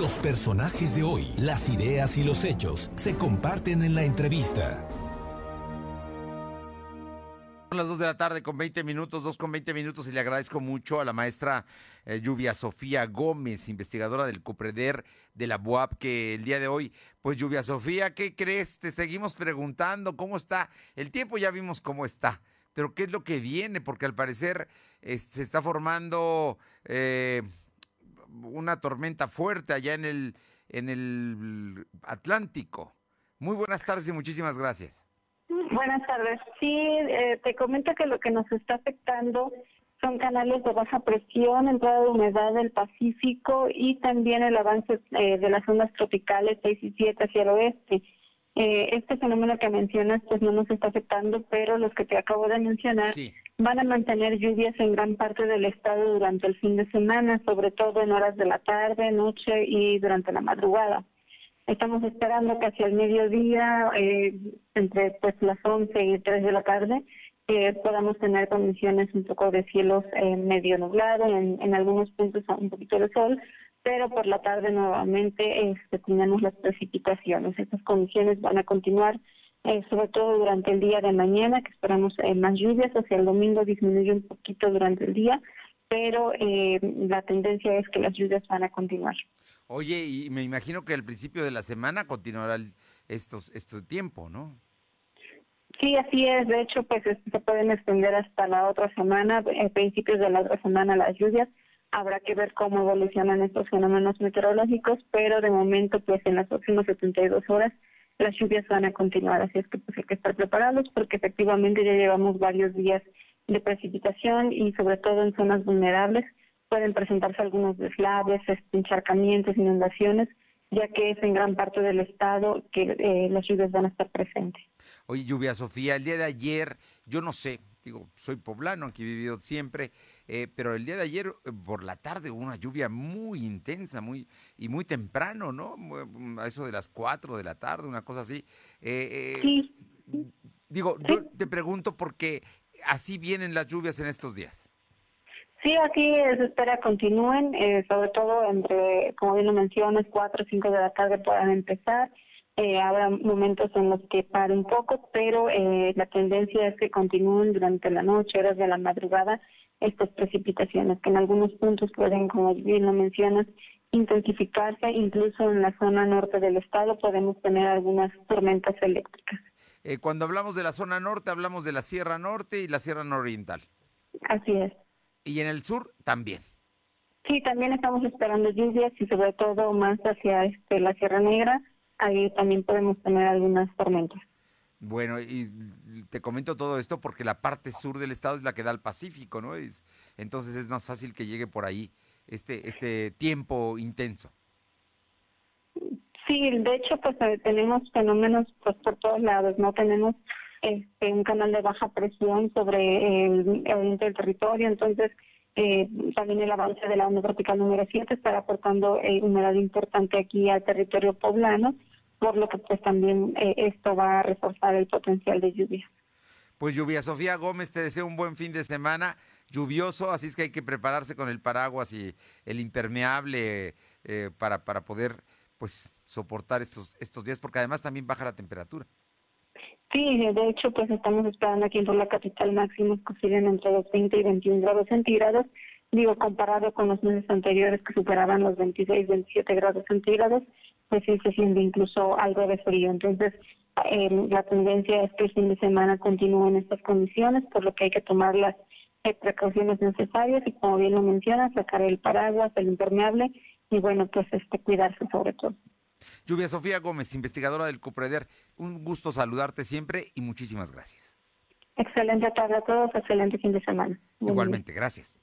Los personajes de hoy, las ideas y los hechos se comparten en la entrevista. Son las 2 de la tarde con 20 minutos, 2 con 20 minutos y le agradezco mucho a la maestra eh, Lluvia Sofía Gómez, investigadora del COPREDER de la BUAP, que el día de hoy, pues Lluvia Sofía, ¿qué crees? Te seguimos preguntando cómo está. El tiempo ya vimos cómo está, pero ¿qué es lo que viene? Porque al parecer se está formando eh, una tormenta fuerte allá en el, en el Atlántico. Muy buenas tardes y muchísimas gracias. Buenas tardes. Sí, eh, te comento que lo que nos está afectando son canales de baja presión, entrada de humedad del Pacífico y también el avance eh, de las ondas tropicales 6 y 7 hacia el oeste. Eh, este fenómeno que mencionas pues no nos está afectando, pero los que te acabo de mencionar van a mantener lluvias en gran parte del estado durante el fin de semana, sobre todo en horas de la tarde, noche y durante la madrugada. Estamos esperando que hacia el mediodía, eh, entre pues las 11 y 3 de la tarde, eh, podamos tener condiciones un poco de cielos eh, medio nublado, en, en algunos puntos un poquito de sol, pero por la tarde nuevamente este, tenemos las precipitaciones. Estas condiciones van a continuar, eh, sobre todo durante el día de mañana, que esperamos eh, más lluvias, hacia el domingo disminuye un poquito durante el día, pero eh, la tendencia es que las lluvias van a continuar. Oye, y me imagino que al principio de la semana continuará estos, este tiempo, ¿no? Sí, así es. De hecho, pues se pueden extender hasta la otra semana, a principios de la otra semana las lluvias. Habrá que ver cómo evolucionan estos fenómenos meteorológicos, pero de momento, pues en las próximas 72 horas las lluvias van a continuar. Así es que pues hay que estar preparados porque efectivamente ya llevamos varios días de precipitación y sobre todo en zonas vulnerables pueden presentarse algunos deslaves, encharcamientos, inundaciones, ya que es en gran parte del estado que eh, las lluvias van a estar presentes. Oye, Lluvia Sofía, el día de ayer, yo no sé, digo, soy poblano, aquí he vivido siempre, eh, pero el día de ayer eh, por la tarde hubo una lluvia muy intensa, muy y muy temprano, ¿no? A eso de las 4 de la tarde, una cosa así. sí. Digo, yo te pregunto porque así vienen las lluvias en estos días. Sí, aquí se espera continúen, eh, sobre todo entre, como bien lo mencionas, 4 o 5 de la tarde puedan empezar. Eh, habrá momentos en los que pare un poco, pero eh, la tendencia es que continúen durante la noche, horas de la madrugada, estas precipitaciones, que en algunos puntos pueden, como bien lo mencionas, intensificarse. Incluso en la zona norte del estado podemos tener algunas tormentas eléctricas. Eh, cuando hablamos de la zona norte, hablamos de la Sierra Norte y la Sierra Nororiental. Así es. Y en el sur también. Sí, también estamos esperando lluvias y sobre todo más hacia este, la Sierra Negra. Ahí también podemos tener algunas tormentas. Bueno, y te comento todo esto porque la parte sur del estado es la que da al Pacífico, ¿no? Es, entonces es más fácil que llegue por ahí este, este tiempo intenso. Sí, de hecho, pues eh, tenemos fenómenos pues por todos lados, ¿no? Tenemos este, un canal de baja presión sobre el oriente del territorio, entonces eh, también el avance de la onda tropical número 7 estará aportando eh, humedad importante aquí al territorio poblano, por lo que pues también eh, esto va a reforzar el potencial de lluvia. Pues lluvia, Sofía Gómez, te deseo un buen fin de semana lluvioso, así es que hay que prepararse con el paraguas y el impermeable eh, para, para poder pues soportar estos, estos días, porque además también baja la temperatura. Sí, de hecho, pues estamos esperando aquí en la capital máximos que siguen entre los 20 y 21 grados centígrados. Digo, comparado con los meses anteriores que superaban los 26, 27 grados centígrados, pues sí se siente incluso algo de frío. Entonces, eh, la tendencia es que el fin de semana continúen estas condiciones, por lo que hay que tomar las eh, precauciones necesarias y, como bien lo menciona, sacar el paraguas, el impermeable y, bueno, pues este cuidarse sobre todo. Lluvia Sofía Gómez, investigadora del CUPREDER, un gusto saludarte siempre y muchísimas gracias. Excelente tarde a todos, excelente fin de semana. Igualmente, gracias.